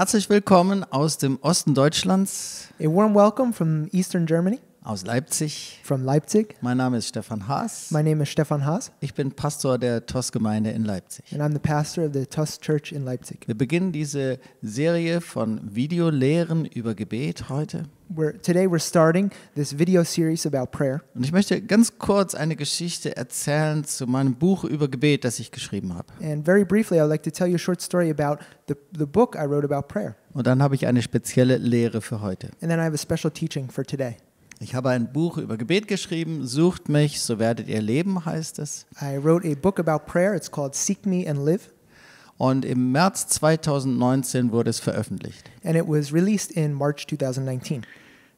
Herzlich willkommen aus dem Osten Deutschlands, A warm welcome from Eastern Germany, aus Leipzig. from Leipzig. Mein Name ist Stefan Haas. My name is Stefan Haas, Ich bin Pastor der TOS-Gemeinde in Leipzig. and I'm the pastor of the TUS Church in Leipzig. Wir beginnen diese Serie von Videolehren über Gebet heute. We're, today we're starting this video series about prayer. Und ich möchte ganz kurz eine Geschichte erzählen zu meinem Buch über Gebet, das ich geschrieben habe. And very briefly, I'd like to tell you a short story about the, the book I wrote about prayer. Und dann habe ich eine spezielle Lehre für heute. And then I have a special teaching for today. Ich habe ein Buch über Gebet geschrieben, Sucht mich, so werdet ihr leben, heißt es. I wrote a book about prayer. It's called Seek Me and Live, Und im März 2019 wurde es veröffentlicht. and it was released in March 2019.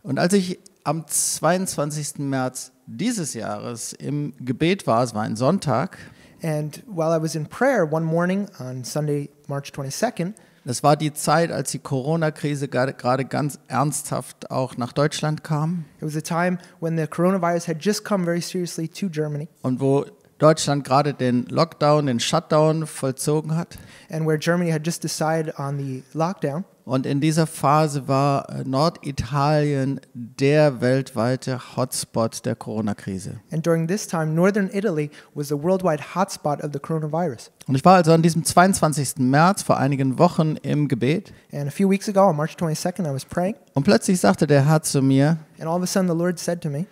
Und als ich am 22. März dieses Jahres im Gebet war, es war ein Sonntag, And while I was in prayer one morning on Sunday, March 22nd, das war die Zeit, als die Corona-Krise gerade ganz ernsthaft auch nach Deutschland kam it was a time when the coronavirus had just come very seriously to Germany. und wo Deutschland gerade den Lockdown, den Shutdown vollzogen hat. and where Germany had just decided on the lockdown. Und in dieser Phase war äh, Norditalien der weltweite Hotspot der Corona-Krise. And during this time, northern Italy was the worldwide hotspot of the coronavirus. Und ich war also an diesem 22. März vor einigen Wochen im Gebet And a few weeks ago, on March 22nd, I was praying, und plötzlich sagte der Herr zu mir, and all of a sudden the Lord said to me,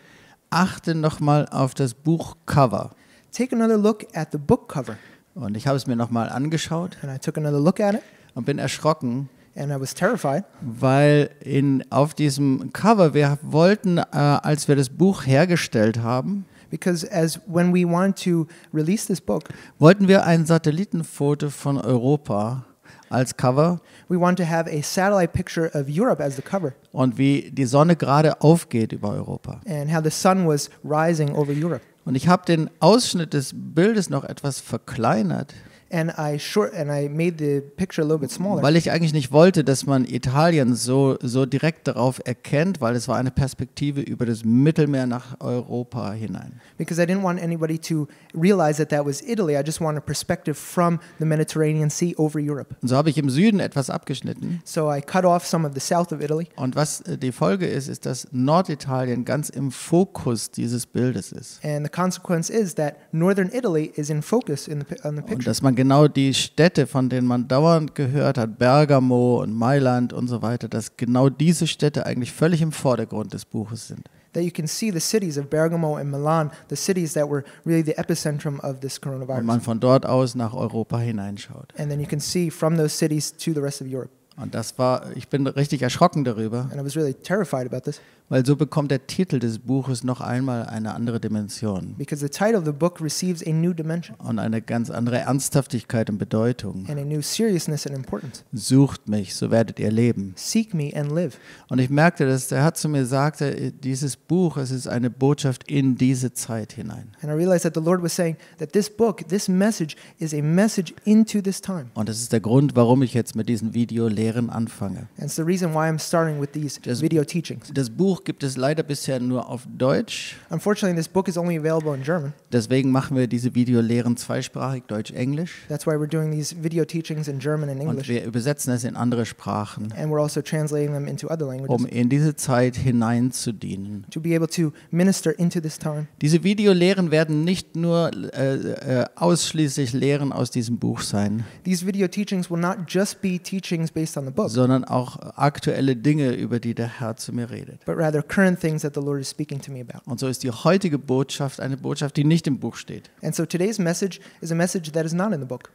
achte nochmal auf das Buchcover. Take another look at the book cover. Und ich habe es mir nochmal angeschaut And I took another look at it, und bin erschrocken, and I was terrified weil in, auf diesem Cover, wir wollten, äh, als wir das Buch hergestellt haben, because as when we wanted to release this book, wollten wir ein Satellitenfoto von Europa als Cover we wanted to have a satellite picture of Europe as the cover und wie die Sonne gerade aufgeht über Europa. and how the sun was rising over Europe. Und ich habe den Ausschnitt des Bildes noch etwas verkleinert, And I short and I made the picture a little bit smaller. weil ich eigentlich nicht wollte, dass man Italien so, so direkt darauf erkennt, weil es war eine Perspektive über das Mittelmeer nach Europa hinein. because I didn't want anybody to realize that that was Italy. I just wanted a perspective from the Mediterranean Sea over Europe. Und so habe ich im Süden etwas abgeschnitten. So I cut off some of the south of Italy. Und was äh, die Folge ist, ist, dass Norditalien ganz im Fokus dieses Bildes ist. And the consequence is that northern Italy is in focus in the, on the Und picture. dass man genau die Städte, von denen man dauernd gehört hat, Bergamo und Mailand und so weiter, dass genau diese Städte eigentlich völlig im Vordergrund des Buches sind. That you can see the cities of Bergamo and Milan, the cities that were really the epicentrum of this Und coronavirus. man von dort aus nach Europa hineinschaut. And then you can see from those cities to the rest of Europe. Und das war, ich bin richtig erschrocken darüber, And I was really terrified about this weil so bekommt der Titel des Buches noch einmal eine andere Dimension because the title of the book receives a new dimension und eine ganz andere Ernsthaftigkeit und Bedeutung. and a new seriousness and importance. Sucht mich, so werdet ihr leben. Seek me and live. Und ich merkte, dass der Herr zu mir sagte, dieses Buch, es ist eine Botschaft in diese Zeit hinein. And I realized that the Lord was saying that this book, this message, is a message into this time. Und das ist der Grund, warum ich jetzt mit diesen Videolehren anfange. And it's the reason why I'm starting with these Just- video teachings. Das Buch gibt es leider bisher nur auf Deutsch. Unfortunately, this book is only available in German. Deswegen machen wir diese Videolehren zweisprachig, Deutsch-Englisch. That's why we're doing these video teachings in German and Und English. wir übersetzen es in andere Sprachen, And we're also translating them into other languages um in diese Zeit hineinzudienen. to be able to minister into this time. Diese Videolehren werden nicht nur äh, äh, ausschließlich Lehren aus diesem Buch sein, These video teachings will not just be teachings based on the book, sondern auch aktuelle Dinge, über die der Herr zu mir redet. but rather current things that the Lord is speaking to me about. Und so ist die heutige Botschaft eine Botschaft, die nicht im Buch steht. And so today's message is a message that is not in the book.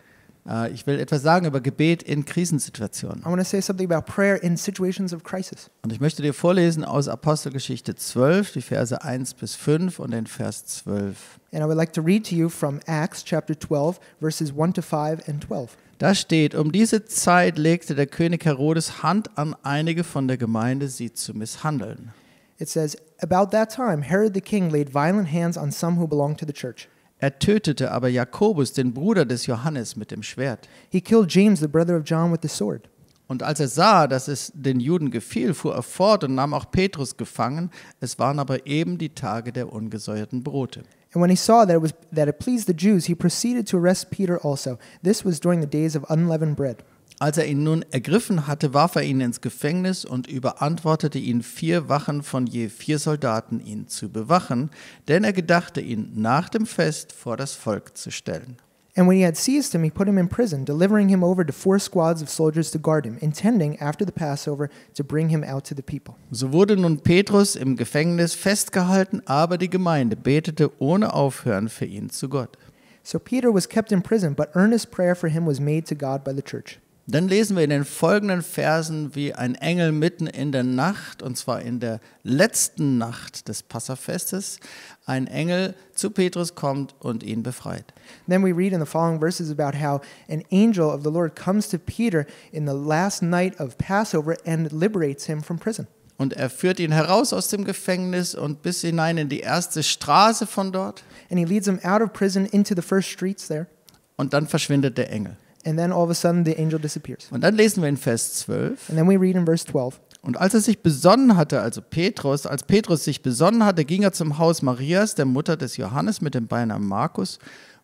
Äh, ich will etwas sagen über Gebet in Krisensituationen. I want to say something about prayer in situations of crisis. Und ich möchte dir vorlesen aus Apostelgeschichte 12, die Verse 1 bis 5 und den Vers 12. And I would like to read to you from Acts chapter 12, verses 1 to 5 and 12. Da steht, um diese Zeit legte der König Herodes Hand an einige von der Gemeinde, sie zu misshandeln. It says, About that time, Herod the king laid violent hands on some who belonged to the church. Er tötete aber Jakobus, den Bruder des Johannes, mit dem Schwert. He killed James, the brother of John, with the sword. Und als er sah, dass es den Juden gefiel, fuhr er fort und nahm auch Petrus gefangen. Es waren aber eben die Tage der ungesäuerten Brote. And when he saw that it, was, that it pleased the Jews, he proceeded to arrest Peter also. This was during the days of unleavened bread. Als er ihn nun ergriffen hatte, warf er ihn ins Gefängnis und überantwortete ihn vier Wachen von je vier Soldaten, ihn zu bewachen, denn er gedachte, ihn nach dem Fest vor das Volk zu stellen. And when he had seized him, he put him in prison, delivering him over to four squads of soldiers to guard him, intending, after the Passover, to bring him out to the people. So wurde nun Petrus im Gefängnis festgehalten, aber die Gemeinde betete ohne Aufhören für ihn zu Gott. So Peter was kept in prison, but earnest prayer for him was made to God by the church. Dann lesen wir in den folgenden Versen, wie ein Engel mitten in der Nacht, und zwar in der letzten Nacht des Passafestes, ein Engel zu Petrus kommt und ihn befreit. Then we read in the following verses about how an angel of the Lord comes to Peter in the last night of Passover and liberates him from prison. Und er führt ihn heraus aus dem Gefängnis und bis hinein in die erste Straße von dort. And he leads him out of prison into the first streets there. Und dann verschwindet der Engel. And then all of a sudden the angel disappears. Und dann lesen wir in Vers 12. And then we read in verse 12. Und als er sich besonnen hatte, also Petrus, als Petrus sich besonnen hatte, ging er zum Haus Marias, der Mutter des Johannes mit dem Beinamen Markus,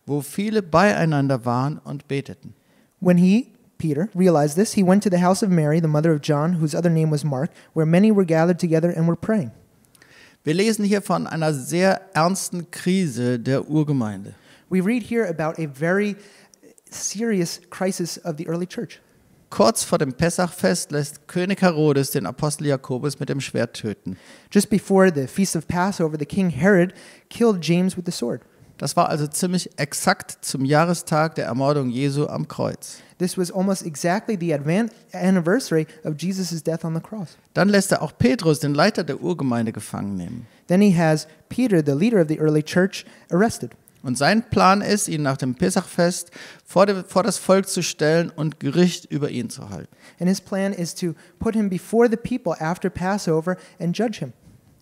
wo viele beieinander waren und beteten. When he, Peter, realized this, he went to the house of Mary, the mother of John, whose other name was Mark, where many were gathered together and were praying. Wir lesen hier von einer sehr ernsten Krise der Urgemeinde. We read here about a very serious crisis of the early church. Kurz vor dem Pessachfest lässt König Herodes den Apostel Jakobus mit dem Schwert töten. Just before the feast of Passover, the king Herod killed James with the sword. Das war also ziemlich exakt zum Jahrestag der Ermordung Jesu am Kreuz. This was almost exactly the anniversary of Jesus' death on the cross. Dann lässt er auch Petrus, den Leiter der Urgemeinde, gefangen nehmen. Then he has Peter, the leader of the early church, arrested. Und sein Plan ist, ihn nach dem Pessachfest vor, dem, vor das Volk zu stellen und Gericht über ihn zu halten. And his plan is to put him before the people after Passover and judge him.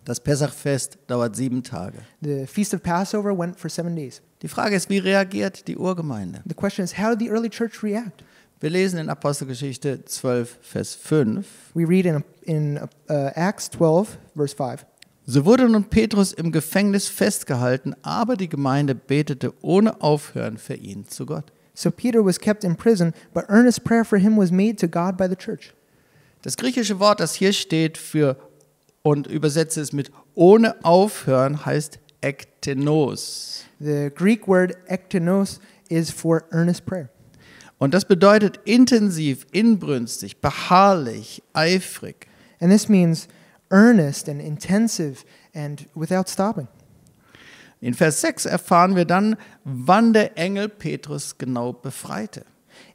Das Pessachfest dauert sieben Tage. The feast of Passover went for seven days. Die Frage ist, wie reagiert die Urgemeinde? The question is, how did the early church react? Wir lesen in Apostelgeschichte 12, Vers 5. We read in, in uh, Acts 12, verse 5. So wurde nun Petrus im Gefängnis festgehalten, aber die Gemeinde betete ohne Aufhören für ihn zu Gott. So Peter was kept in prison, but earnest prayer for him was made to God by the church. Das griechische Wort, das hier steht für und übersetze es mit ohne Aufhören, heißt ektenos. The Greek word ektenos is for earnest prayer. Und das bedeutet intensiv, inbrünstig, beharrlich, eifrig. And this means earnest and intensive and without stopping. In Vers 6 erfahren wir dann, wann der Engel Petrus genau befreite.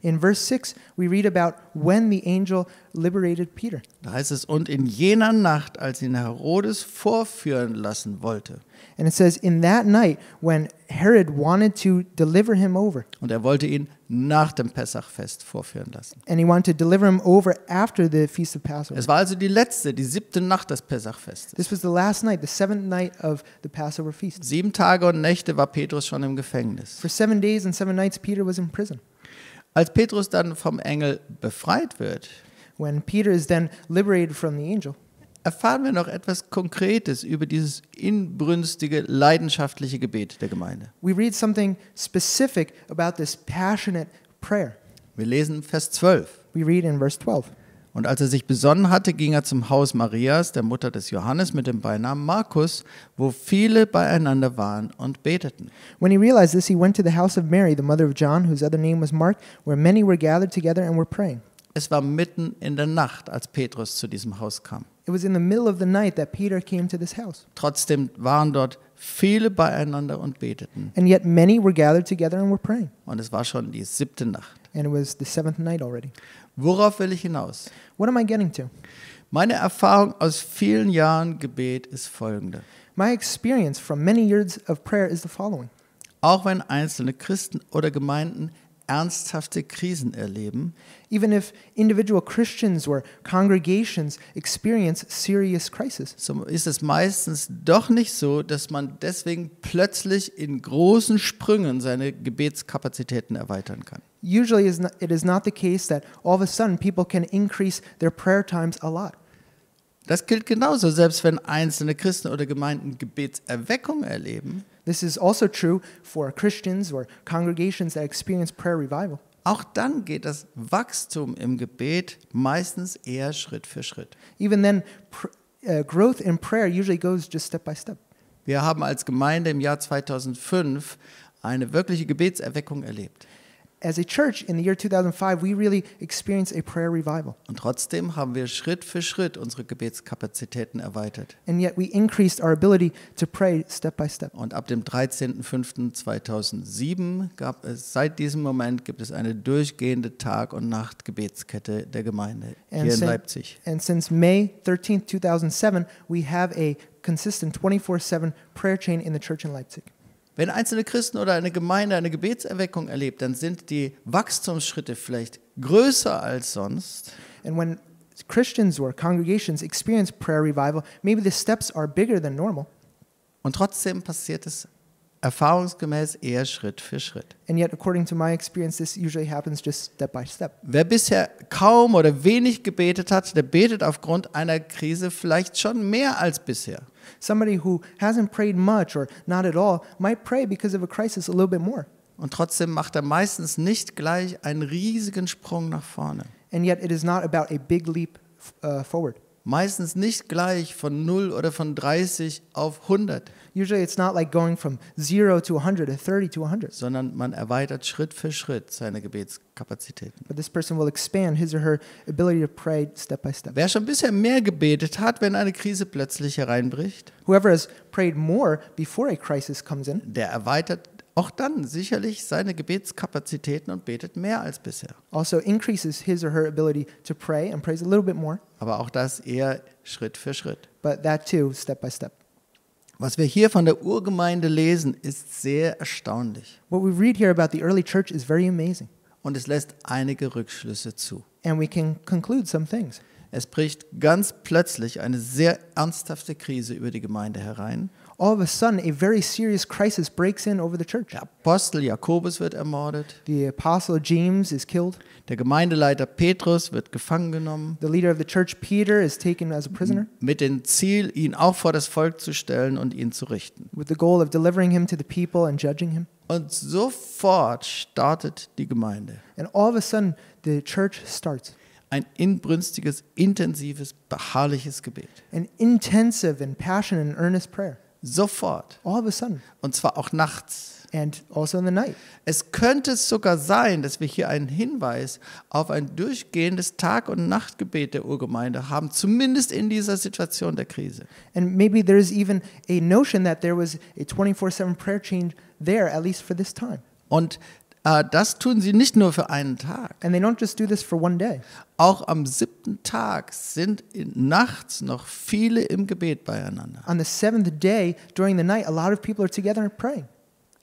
In verse 6, we read about when the angel liberated Peter. Da heißt es, und in jener Nacht, als ihn Herodes vorführen lassen wollte, And it says, in that night when Herod wanted to deliver him over, und er wollte ihn nach dem Pessachfest vorführen lassen. and he wanted to deliver him over after the Feast of Passover. Es war also die letzte, die siebte Nacht des Pessachfestes. This was the last night, the seventh night of the Passover feast. Sieben Tage und Nächte war Petrus schon im Gefängnis. For seven days and seven nights, Peter was in prison. Als Petrus dann vom Engel befreit wird, When Peter is then liberated from the angel, erfahren wir noch etwas Konkretes über dieses inbrünstige, leidenschaftliche Gebet der Gemeinde. we read something specific about this passionate prayer. Wir lesen Vers 12. We read in verse 12. Und als er sich besonnen hatte, ging er zum Haus Marias, der Mutter des Johannes, mit dem Beinamen Markus, wo viele beieinander waren und beteten. When he realized this, he went to the house of Mary, the mother of John, whose other name was Mark, where many were gathered together and were praying. Es war mitten in der Nacht, als Petrus zu diesem Haus kam. It was in the middle of the night that Peter came to this house. Trotzdem waren dort viele beieinander und beteten. And yet many were gathered together and were praying. Und es war schon die siebte Nacht. And it was the seventh night already. Worauf will ich hinaus? What am I getting to? Meine Erfahrung aus vielen Jahren Gebet ist folgende. My experience from many years of prayer is the following. Auch wenn einzelne Christen oder Gemeinden ernsthafte Krisen erleben, Even if individual Christians or congregations experience serious crisis, so ist es meistens doch nicht so, dass man deswegen plötzlich in großen Sprüngen seine Gebetskapazitäten erweitern kann. usually it is not the case that all of a sudden people can increase their prayer times a lot. Das gilt genauso, selbst wenn einzelne Christen oder Gemeinden Gebetserweckung erleben. This is also true for Christians or congregations that experience prayer revival. auch dann geht das Wachstum im Gebet meistens eher Schritt für Schritt. Even then, pr- uh, growth in prayer usually goes just step by step. Wir haben als Gemeinde im Jahr 2005 eine wirkliche Gebetserweckung erlebt. As a church in the year 2005, we really experienced a prayer revival. Und trotzdem haben wir Schritt für Schritt unsere Gebetskapazitäten erweitert. And yet we increased our ability to pray step by step. Und ab dem 13.05.2007 gab es, seit diesem Moment gibt es eine durchgehende Tag- und Nacht-Gebetskette der Gemeinde hier in Leipzig. and since May 13th, 2007, we have a consistent 24 7 prayer chain in the church in Leipzig. Wenn einzelne Christen oder eine Gemeinde eine Gebetserweckung erlebt, dann sind die Wachstumsschritte vielleicht größer als sonst. And when Christians or congregations experience prayer revival, maybe the steps are bigger than normal. Und trotzdem passiert es erfahrungsgemäß eher Schritt für Schritt. And yet, according to my experience, this usually happens just step by step. Wer bisher kaum oder wenig gebetet hat, der betet aufgrund einer Krise vielleicht schon mehr als bisher. Somebody who hasn't prayed much or not at all might pray because of a crisis a little bit more. Und trotzdem macht er meistens nicht gleich einen riesigen Sprung nach vorne. And yet, it is not about a big leap uh, forward. Meistens nicht gleich von 0 oder von 30 auf 100, Usually, it's not like going from zero to 100 or 30 to 100, sondern man erweitert Schritt für Schritt seine Gebetskapazitäten. but this person will expand his or her ability to pray step by step. Wer schon bisher mehr gebetet hat, wenn eine Krise plötzlich hereinbricht, Whoever has prayed more before a crisis comes in der erweitert auch dann sicherlich seine Gebetskapazitäten und betet mehr als bisher. also increases his or her ability to pray and prays a little bit more, Aber auch das eher Schritt für Schritt. but that too step by step. Was wir hier von der Urgemeinde lesen, ist sehr erstaunlich What we read here about the early church is very amazing, und es lässt einige Rückschlüsse zu. and we can conclude some things. Es bricht ganz plötzlich eine sehr ernsthafte Krise über die Gemeinde herein. All of a sudden, a very serious crisis breaks in over the church. Der Apostel Jakobus wird ermordet, The apostle James is killed. der Gemeindeleiter Petrus wird gefangen genommen, The leader of the church, Peter, is taken as a prisoner mit dem Ziel, ihn auch vor das Volk zu stellen und ihn zu richten. with the goal of delivering him to the people and judging him. Und sofort startet die Gemeinde. And all of a sudden, the church starts Ein inbrünstiges, intensives, beharrliches Gebet. an intensive and passionate and earnest prayer. Sofort. All of a sudden, Und zwar auch nachts. and also in the night. Es könnte sogar sein, dass wir hier einen Hinweis auf ein durchgehendes Tag- und Nachtgebet der Urgemeinde haben, zumindest in dieser Situation der Krise. And maybe there is even a notion that there was a 24 7 prayer change there, at least for this time. Und äh, das tun sie nicht nur für einen Tag. And they don't just do this for one day. Auch am siebten Tag sind in, nachts noch viele im Gebet beieinander. On the seventh day, during the night, a lot of people are together and praying.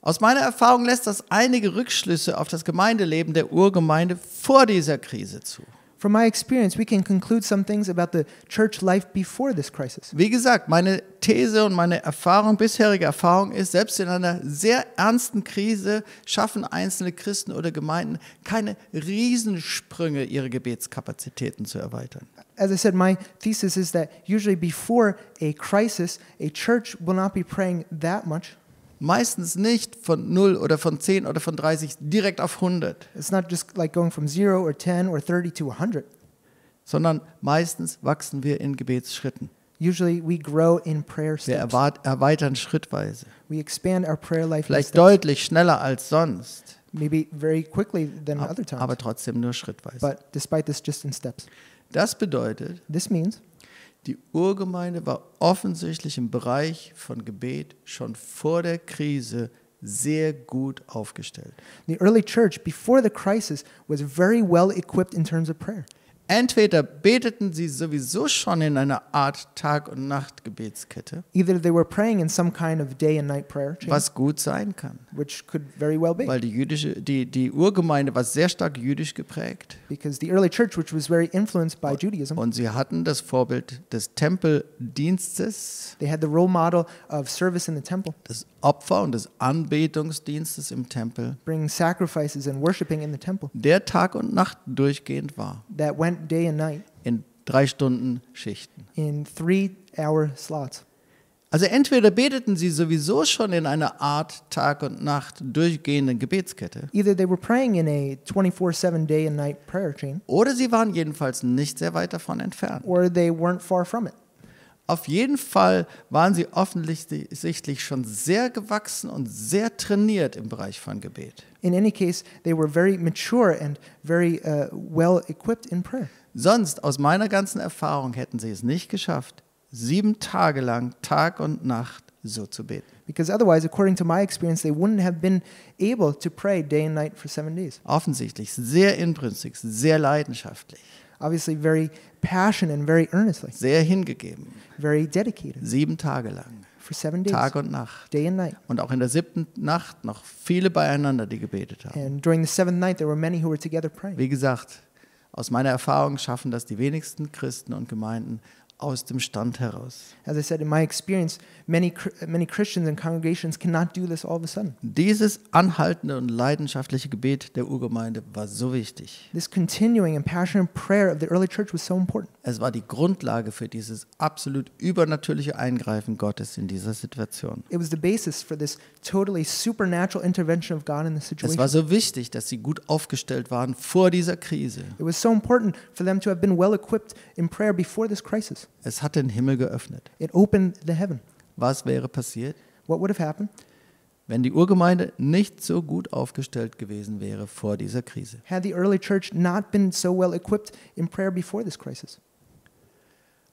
Aus meiner Erfahrung lässt das einige Rückschlüsse auf das Gemeindeleben der Urgemeinde vor dieser Krise zu. From my experience, we can conclude some things about the church life before this crisis. Wie gesagt, meine These und meine Erfahrung, bisherige Erfahrung ist, selbst in einer sehr ernsten Krise schaffen einzelne Christen oder Gemeinden keine Riesensprünge, ihre Gebetskapazitäten zu erweitern. As I said, my thesis is that usually before a crisis, a church will not be praying that much. Meistens nicht von 0 oder von 10 oder von 30 direkt auf 100, It's not just like going from zero or 10 or 30 to 100. sondern meistens wachsen wir in Gebetsschritten. Usually we grow in prayer Wir steps. erwart- erweitern schrittweise. We expand our prayer life Vielleicht deutlich schneller als sonst, maybe very quickly than ab- other times, aber trotzdem nur schrittweise. but despite this, just in steps. Das bedeutet, This means Die Urgemeinde war offensichtlich im Bereich von Gebet schon vor der Krise sehr gut aufgestellt. the early church, before the crisis, was very well equipped in terms of prayer. Entweder beteten sie sowieso schon in einer Art Tag- und Nachtgebetskette, Either they were praying in some kind of day and night prayer, chain, was gut sein kann, which could very well be, weil die, jüdische, die, die Urgemeinde war sehr stark jüdisch geprägt. Because the early church, which was very influenced by Judaism, und sie hatten das Vorbild des Tempeldienstes, they had the role model of service in the temple, des Opfer- und des Anbetungsdienstes im Tempel, bringing sacrifices and worshiping in the temple der Tag und Nacht durchgehend war, that went day and night in drei Stunden Schichten. in three hour slots. Also entweder beteten sie sowieso schon in einer Art Tag und Nacht durchgehenden Gebetskette, Either they were praying in a 24 7 day and night prayer chain, oder sie waren jedenfalls nicht sehr weit davon entfernt. or they weren't far from it. Auf jeden Fall waren sie offensichtlich schon sehr gewachsen und sehr trainiert im Bereich von Gebet. In any case, they were very mature and very uh, well equipped in prayer. Sonst, aus meiner ganzen Erfahrung, hätten sie es nicht geschafft, sieben Tage lang, Tag und Nacht so zu beten. Because otherwise, according to my experience, they wouldn't have been able to pray day and night for seven days. Offensichtlich sehr inbrünstig, sehr leidenschaftlich, Obviously, very passionate and very earnestly, sehr hingegeben, very dedicated sieben Tage lang, for seven days, Tag und Nacht. day and night. Und auch in der siebten Nacht noch viele beieinander, die gebetet haben. And during the seventh night, there were many who were together praying. Wie gesagt, aus meiner Erfahrung schaffen das die wenigsten Christen und Gemeinden aus dem Stand heraus. As I said, in my experience, many, many Christians and congregations cannot do this all of a sudden. Dieses anhaltende und leidenschaftliche Gebet der Urgemeinde war so wichtig. This continuing and passionate prayer of the early church was so important. Es war die Grundlage für dieses absolut übernatürliche Eingreifen Gottes in dieser Situation. It was the basis for this totally supernatural intervention of God in the Es situation. war so wichtig, dass sie gut aufgestellt waren vor dieser Krise. It was so important for them to have been well equipped in prayer before this crisis. Es hat den Himmel geöffnet. It opened the heaven. Was wäre passiert, What would have happened wenn die Urgemeinde nicht so gut aufgestellt gewesen wäre vor dieser Krise? had the early church not been so well equipped in prayer before this crisis?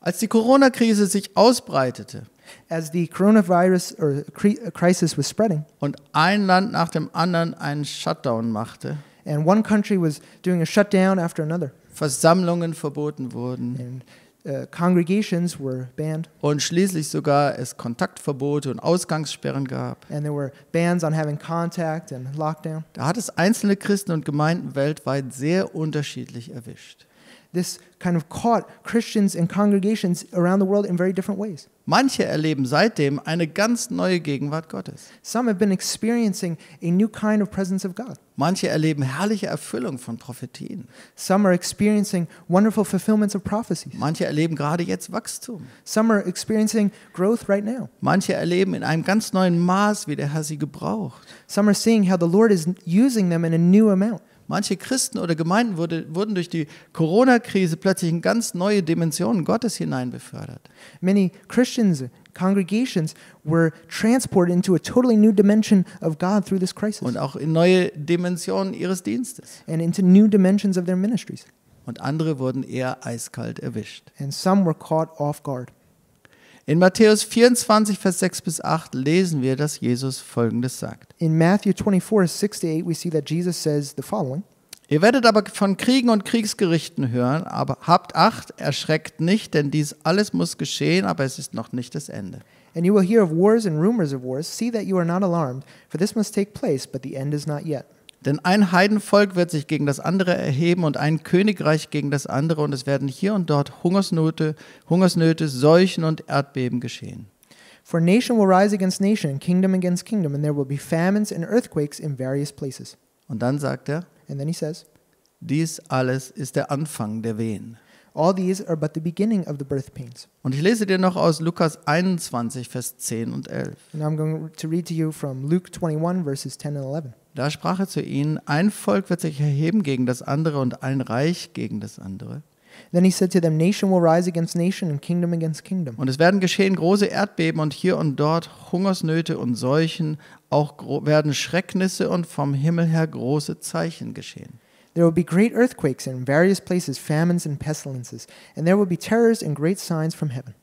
Als die Corona-Krise sich ausbreitete As the coronavirus or uh, crisis was spreading, und ein Land nach dem anderen einen Shutdown machte, and one country was doing a shutdown after another, Versammlungen verboten wurden and uh, congregations were banned, und schließlich sogar es Kontaktverbote und Ausgangssperren gab, and there were bans on having contact and lockdown. da hat es einzelne Christen und Gemeinden weltweit sehr unterschiedlich erwischt. This kind of caught Christians and congregations around the world in very different ways. Manche erleben seitdem eine ganz neue Gegenwart Gottes. Some have been experiencing a new kind of presence of God. Manche erleben herrliche Erfüllung von Prophetien. Some are experiencing wonderful fulfillments of prophecies. Manche erleben gerade jetzt Wachstum. Some are experiencing growth right now. Manche erleben in einem ganz neuen Maß, wie der Herr sie gebraucht. Some are seeing how the Lord is using them in a new amount. Manche Christen oder Gemeinden wurde, wurden durch die Corona-Krise plötzlich in ganz neue Dimensionen Gottes hineinbefördert. Many Christians, congregations were transported into a totally new dimension of God through this crisis Und auch in neue Dimensionen ihres Dienstes. and into new dimensions of their ministries. Und andere wurden eher eiskalt erwischt. And some were caught off guard. In Matthäus 24, Vers 6 bis 8 lesen wir, dass Jesus Folgendes sagt. In Matthew 24, 6 to 8, we see that Jesus says the following Ihr werdet aber von Kriegen und Kriegsgerichten hören, aber habt Acht, erschreckt nicht, denn dies alles muss geschehen, aber es ist noch nicht das Ende. And you will hear of wars and rumors of wars. See that you are not alarmed, for this must take place, but the end is not yet. Denn ein Heidenvolk wird sich gegen das andere erheben und ein Königreich gegen das andere, und es werden hier und dort Hungersnöte, Hungersnöte, Seuchen und Erdbeben geschehen. For nation will rise against nation, and kingdom against kingdom, and there will be famines and earthquakes in various places. Und dann sagt er, And then he says, dies alles ist der Anfang der Wehen. All these are but the beginning of the birth pains. Und ich lese dir noch aus Lukas 21, Vers 10 und 11. And I'm going to read to you from Luke 21, verses 10 and 11. Da sprach er zu ihnen, ein Volk wird sich erheben gegen das andere und ein Reich gegen das andere. Then he said to them, Nation will rise against nation, and kingdom against kingdom. Und es werden geschehen große Erdbeben und hier und dort Hungersnöte und Seuchen, auch werden Schrecknisse und vom Himmel her große Zeichen geschehen. There will be great earthquakes in various places, famines and pestilences, and there will be terrors and great signs from heaven.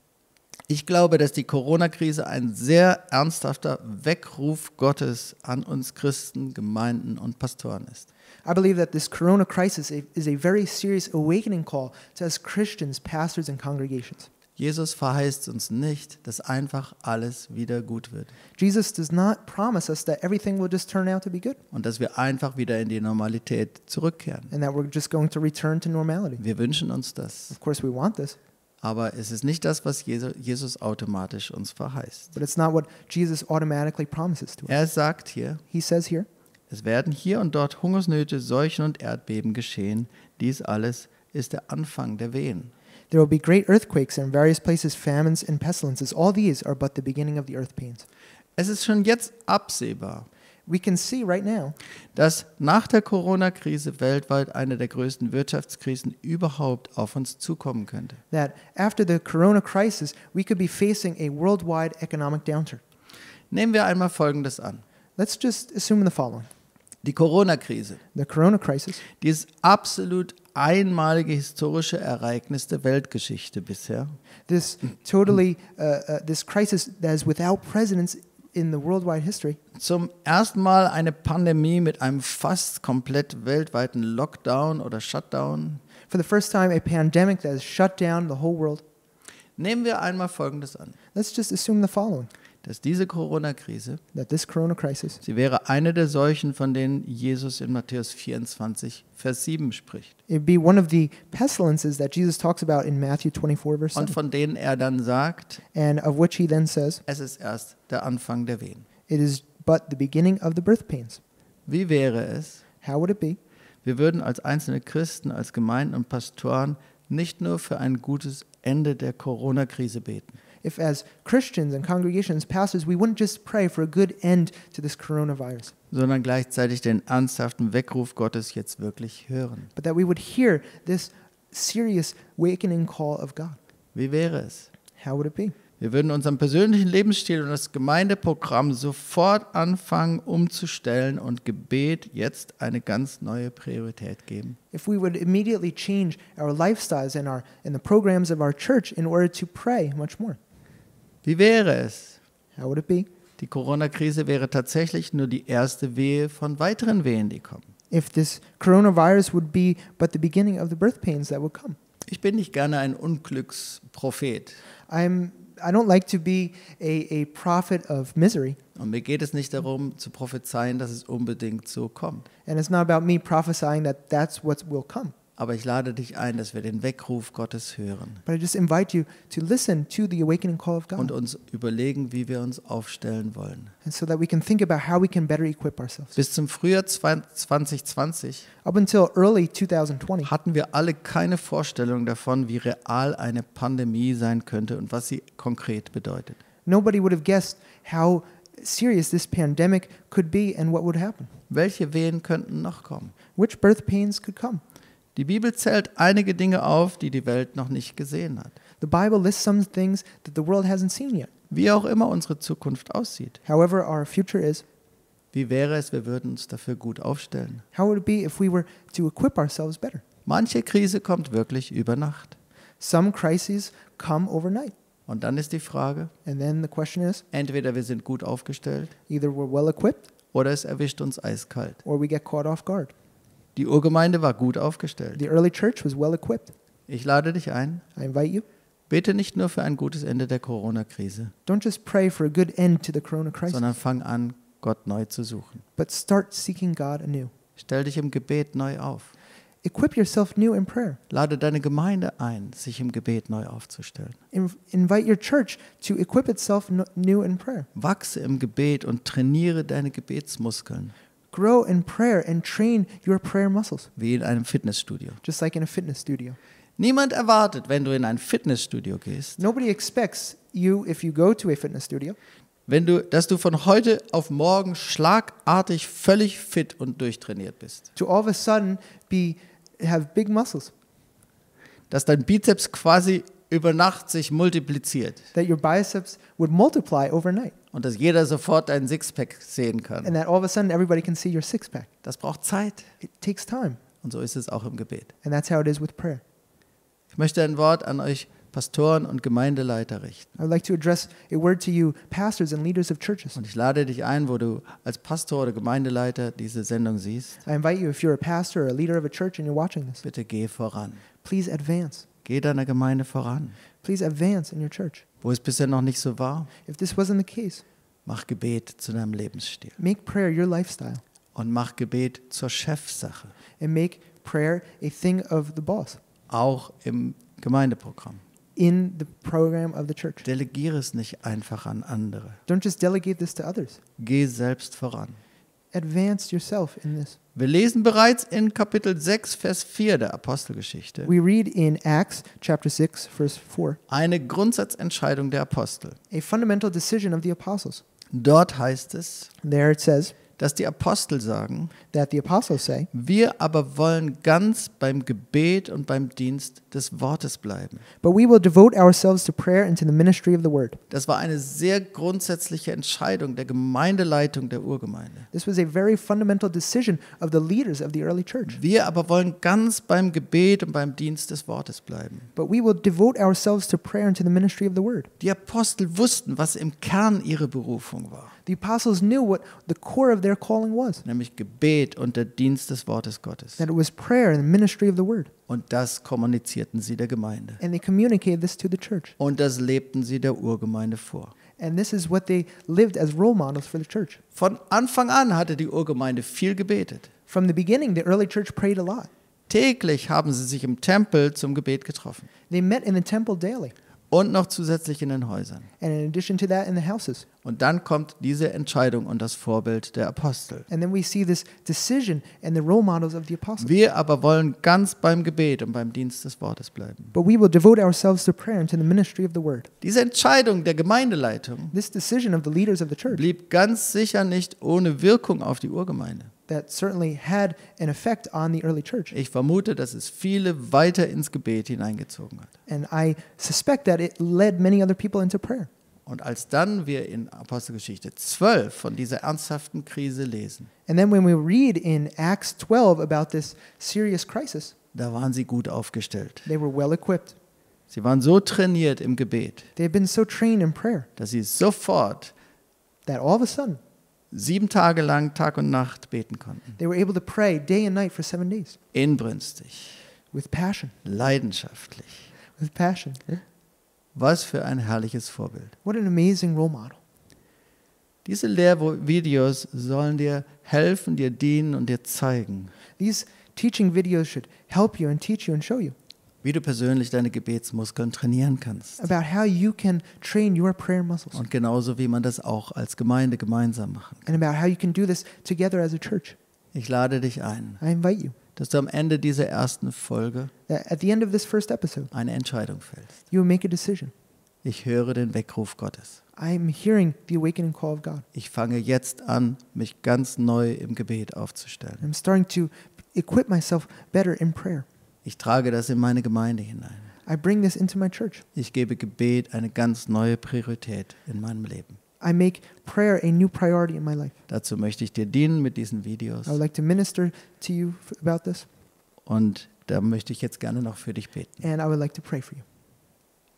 Ich glaube, dass die Corona-Krise ein sehr ernsthafter Weckruf Gottes an uns Christen, Gemeinden und Pastoren ist. I believe that this corona crisis is a very serious awakening call to us Christians, pastors, and congregations. Jesus verheißt uns nicht, dass einfach alles wieder gut wird Jesus does not promise us that everything will just turn out to be good und dass wir einfach wieder in die Normalität zurückkehren. and that we're just going to return to normality. Wir wünschen uns das, Of course, we want this, aber es ist nicht das, was Jesu- Jesus automatisch uns verheißt. but it's not what Jesus automatically promises to us. Er sagt hier, He says here, es werden hier und dort Hungersnöte, Seuchen und Erdbeben geschehen. Dies alles ist der Anfang der Wehen. There will be great earthquakes in various places famines and pestilences. All these are but the beginning of the earth pains. Es ist schon jetzt absehbar, We can see right now dass nach der Corona-Krise weltweit eine der größten Wirtschaftskrisen überhaupt auf uns zukommen könnte. that after the corona crisis, we could be facing a worldwide economic downturn. Nehmen wir einmal Folgendes an. Let's just assume the following Die Corona-Krise, the corona crisis, dieses absolut einmalige historische Ereignis der Weltgeschichte bisher, this totally, uh, uh, this crisis that is without precedence in the worldwide history, zum ersten Mal eine Pandemie mit einem fast komplett weltweiten Lockdown oder Shutdown. for the first time, a pandemic that has shut down the whole world. Nehmen wir einmal Folgendes an, Let's just assume the following dass diese Corona-Krise, that this corona sie wäre eine der solchen, von denen Jesus in Matthäus 24, Vers 7 spricht It'd be one of the pestilences that Jesus talks about in Matthew 24, verse und 7, von denen er dann sagt, and of which he then says, es ist erst der Anfang der Wehen. It is but the beginning of the birth pains. Wie wäre es, How would it be wir würden als einzelne Christen, als Gemeinden und Pastoren nicht nur für ein gutes Ende der Corona-Krise beten, if, as Christians and congregations, pastors, we wouldn't just pray for a good end to this coronavirus, sondern gleichzeitig den ernsthaften Weckruf Gottes jetzt wirklich hören? but that we would hear this serious wakening call of God? Wie wäre es? How would it be? Wir würden unseren persönlichen Lebensstil und das Gemeindeprogramm sofort anfangen umzustellen und Gebet jetzt eine ganz neue Priorität geben. If we would immediately change our lifestyles and, our, and the programs of our church in order to pray much more? Wie wäre es? How would it be Die Corona-Krise wäre tatsächlich nur die erste Wehe von weiteren Wehen, die kommen. if this coronavirus would be but the beginning of the birth pains that would come? Ich bin nicht gerne ein Unglücksprophet. I'm, I don't like to be a, a prophet of misery, Und mir geht es nicht darum, zu prophezeien, dass es unbedingt so kommt. and it's not about me prophesying that that's what will come. Aber ich lade dich ein, dass wir den Weckruf Gottes hören But I just invite you to listen to the awakening call of und God, uns überlegen, wie wir uns aufstellen wollen. and so that we can think about how we can better equip ourselves. Bis zum Frühjahr 2020 Up until early 2020, hatten wir alle keine Vorstellung davon, wie real eine Pandemie sein könnte und was sie konkret bedeutet. nobody would have guessed how serious this pandemic could be and what would happen. Welche Wehen könnten noch kommen? Which birth pains could come? Die Bibel zählt einige Dinge auf, die die Welt noch nicht gesehen hat. The Bible lists some things that the world hasn't seen yet. Wie auch immer unsere Zukunft aussieht. However, our future is. Wie wäre es, wir würden uns dafür gut aufstellen? How would it be if we were to equip ourselves better? Manche Krise kommt wirklich über Nacht. Some crises come overnight. Und dann ist die Frage, And then the question is entweder wir sind gut aufgestellt either we're well equipped oder es erwischt uns eiskalt. or we get caught off guard. Die Urgemeinde war gut aufgestellt. The early church was well equipped. Ich lade dich ein, I invite you. bete nicht nur für ein gutes Ende der Corona-Krise, Don't just pray for a good end to the corona crisis, sondern fang an, Gott neu zu suchen. but start seeking God anew. Stell dich im Gebet neu auf. Equip yourself new in prayer. Lade deine Gemeinde ein, sich im Gebet neu aufzustellen. In- invite your church to equip itself new in prayer. Wachse im Gebet und trainiere deine Gebetsmuskeln, Grow in prayer and train your prayer muscles, wie in einem Fitnessstudio. just like in a fitness studio. Niemand erwartet, wenn du in ein Fitnessstudio gehst, Nobody expects you, if you go to a fitness studio, wenn du, dass du von heute auf morgen schlagartig völlig fit und durchtrainiert bist. to all of a sudden be have big muscles, Dass dein Bizeps quasi über Nacht sich multipliziert that your biceps would multiply overnight, und dass jeder sofort deinen Sixpack sehen kann. and that all of a sudden everybody can see your six pack. Das braucht Zeit. It takes time, Und so ist es auch im Gebet. and that's how it is with prayer. Ich möchte ein Wort an euch Pastoren und Gemeindeleiter richten. I would like to address a word to you, pastors and leaders of churches. Und ich lade dich ein, wo du als Pastor oder Gemeindeleiter diese Sendung siehst. I invite you, if you're a pastor or a leader of a church and you're watching this, Bitte geh voran. please advance. Geh deiner Gemeinde voran. Please advance in your church. Wo es bisher noch nicht so war, If this wasn't the case, mach Gebet zu deinem Lebensstil. make prayer your lifestyle Und mach Gebet zur Chefsache. and make prayer a thing of the boss Auch im Gemeindeprogramm. in the program of the church. Delegiere es nicht einfach an andere. Don't just delegate this to others. Geh selbst voran. Advance yourself in this. Wir lesen bereits in Kapitel 6, Vers 4 der Apostelgeschichte We read in Acts chapter 6, verse 4, eine Grundsatzentscheidung der Apostel. a fundamental decision of the apostles. Dort heißt es, There it says dass die Apostel sagen, that the apostles say, wir aber wollen ganz beim Gebet und beim Dienst des Wortes bleiben. But we will devote ourselves to prayer and to the ministry of the word. Das war eine sehr grundsätzliche Entscheidung der Gemeindeleitung der Urgemeinde. This was a very fundamental decision of the leaders of the early church. Wir aber wollen ganz beim Gebet und beim Dienst des Wortes bleiben. But we will devote ourselves to prayer and to the ministry of the word. Die Apostel wussten, was im Kern ihre Berufung war, The apostles knew what the core of their calling was nämlich Gebet und der Dienst des Wortes Gottes. that it was prayer and the ministry of the word. Und das kommunizierten sie der Gemeinde. And they communicated this to the church. Und das lebten sie der Urgemeinde vor. And this is what they lived as role models for the church. Von Anfang an hatte die Urgemeinde viel gebetet. From the beginning, the early church prayed a lot. Täglich haben sie sich im Tempel zum Gebet getroffen. They met in the temple daily, Und noch zusätzlich in den Häusern. and in addition to that, in the houses. Und dann kommt diese Entscheidung und das Vorbild der Apostel. And then we see this decision and the role models of the apostles. Wir aber wollen ganz beim Gebet und beim Dienst des Wortes bleiben. But we will devote ourselves to prayer and to the ministry of the word. Diese Entscheidung der Gemeindeleitung This decision of the leaders of the church blieb ganz sicher nicht ohne Wirkung auf die Urgemeinde. That certainly had an effect on the early church. Ich vermute, dass es viele weiter ins Gebet hineingezogen hat. And I suspect that it led many other people into prayer. Und als dann wir in Apostelgeschichte 12 von dieser ernsthaften Krise lesen, And then when we read in Acts 12 about this serious crisis, da waren sie gut aufgestellt. they were well equipped. Sie waren so trainiert im Gebet, They had been so trained in prayer dass sie sofort that all of a sudden sieben Tage lang Tag und Nacht beten konnten. they were able to pray day and night for seven days Inbrünstig, with passion. leidenschaftlich. With passion. Was für ein herrliches Vorbild. What an amazing role model. Diese Lehrvideos sollen dir helfen, dir dienen und dir zeigen, These teaching videos should help you and teach you and show you wie du persönlich deine Gebetsmuskeln trainieren kannst. about how you can train your prayer muscles Und genauso wie man das auch als Gemeinde gemeinsam machen kann. and about how you can do this together as a church. Ich lade dich ein, I invite you dass du am Ende dieser ersten Folge at the end of this first episode, eine Entscheidung fällst. you make a decision. Ich höre den Weckruf Gottes. I'm hearing the awakening call of God. Ich fange jetzt an, mich ganz neu im Gebet aufzustellen. I'm starting to equip myself better in prayer. Ich trage das in meine Gemeinde hinein. I bring this into my church. Ich gebe Gebet eine ganz neue Priorität in meinem Leben. I make prayer a new priority in my life. Dazu möchte ich dir dienen mit diesen Videos. I would like to minister to you about this, Und da möchte ich jetzt gerne noch für dich beten. and I would like to pray for you.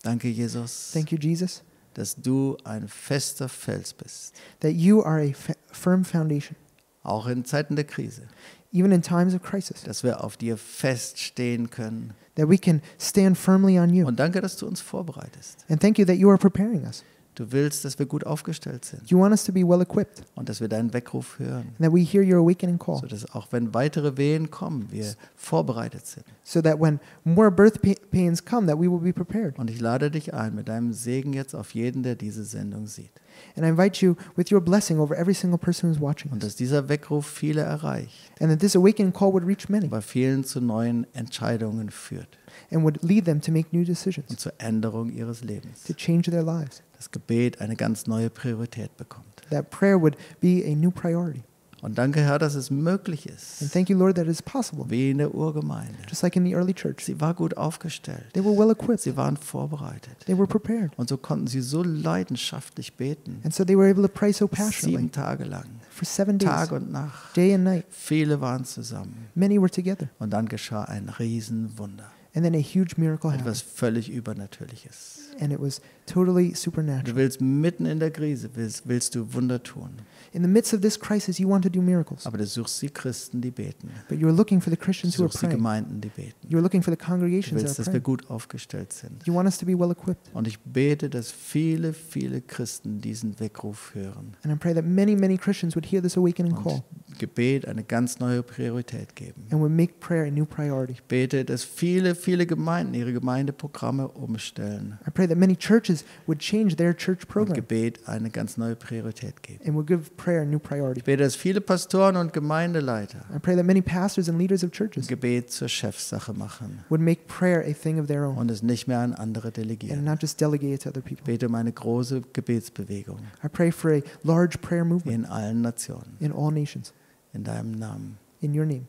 Danke, Jesus, Thank you, Jesus, dass du ein fester Fels bist, that you are a firm foundation, auch in Zeiten der Krise, even in times of crisis, dass wir auf dir feststehen können. that we can stand firmly on you. Und danke, dass du uns vorbereitest. And thank you that you are preparing us. Du willst, dass wir gut aufgestellt sind You want us to be well equipped, und dass wir deinen Weckruf hören, and that we hear your awakening call, sodass auch wenn weitere Wehen kommen, wir vorbereitet sind. so that when more birth pa- pains come, that we will be prepared. Und ich lade dich ein mit deinem Segen jetzt auf jeden, der diese Sendung sieht. And I invite you with your blessing over every single person who's watching Und dass dieser Weckruf viele erreicht, and that this awakening call would reach many bei vielen zu neuen Entscheidungen führt and would lead them to make new decisions, und zur Änderung ihres Lebens. to change their lives. Das Gebet eine ganz neue Priorität bekommt. That prayer would be a new priority. Und danke, Herr, dass es möglich And ist, thank you, Lord, that it's possible. wie in der Urgemeinde. Just like in the early church, Sie war gut aufgestellt, they were well equipped, sie waren vorbereitet. they were prepared. Und so konnten sie so leidenschaftlich beten, And so they were able to pray so passionately sieben Tage lang, for seven days, Tag und Nacht. day and night. Viele waren zusammen. Many were together. Und dann geschah ein Riesenwunder. And then a huge miracle happened. Etwas völlig Übernatürliches. And it was totally Du supernatural. willst mitten in der Krise, willst, willst du Wunder tun. In the midst of this crisis, you want to do miracles, Aber du suchst die Christen, die beten. but you're looking for the Du Christians who are suchst die praying. Gemeinden, die beten. You're looking for the Du congregations willst, that dass wir praying. gut aufgestellt sind. You want us to be well equipped. Und ich bete, dass viele, viele Christen diesen Weckruf hören. And I pray that many, many Christians would hear this awakening call. Und Gebet eine ganz neue Priorität geben. and would make prayer a new priority. Ich bete, dass viele, viele Gemeinden ihre Gemeindeprogramme umstellen I pray that many churches would change their church und program Gebet eine ganz neue Priorität geben. and would give prayer a new priority. Ich bete, dass viele Pastoren und Gemeindeleiter I pray that many pastors and leaders of churches Gebet zur Chefsache machen would make prayer a thing of their own und es nicht mehr an andere and delegieren. not just delegate it to other Ich people. bete um eine große Gebetsbewegung I pray for a large prayer movement in allen Nationen. in all nations. In deinem Namen. In your name,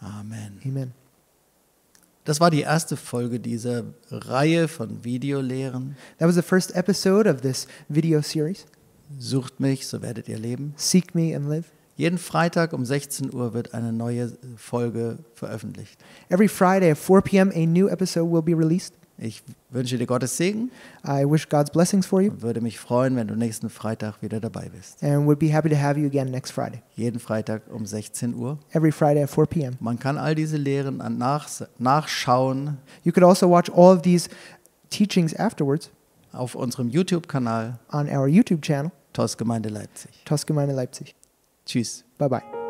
Amen. amen. Das war die erste Folge dieser Reihe von Videolehren. That was the first episode of this video series, Sucht mich, so werdet ihr leben. Seek Me and Live. Jeden Freitag um 16 Uhr wird eine neue Folge veröffentlicht. Every Friday at 4 p.m., a new episode will be released. Ich wünsche dir Gottes Segen I wish God's blessings for you und würde mich freuen, wenn du nächsten Freitag wieder dabei bist. and would be happy to have you again next Friday. Jeden Freitag um 16 Uhr. Every Friday at 4 p.m. Man kann all diese Lehren nach, nachschauen You could also watch all of these teachings afterwards auf unserem YouTube-Kanal on our YouTube channel, TOS Gemeinde Leipzig. Tosgemeinde Leipzig. Tschüss. Bye bye.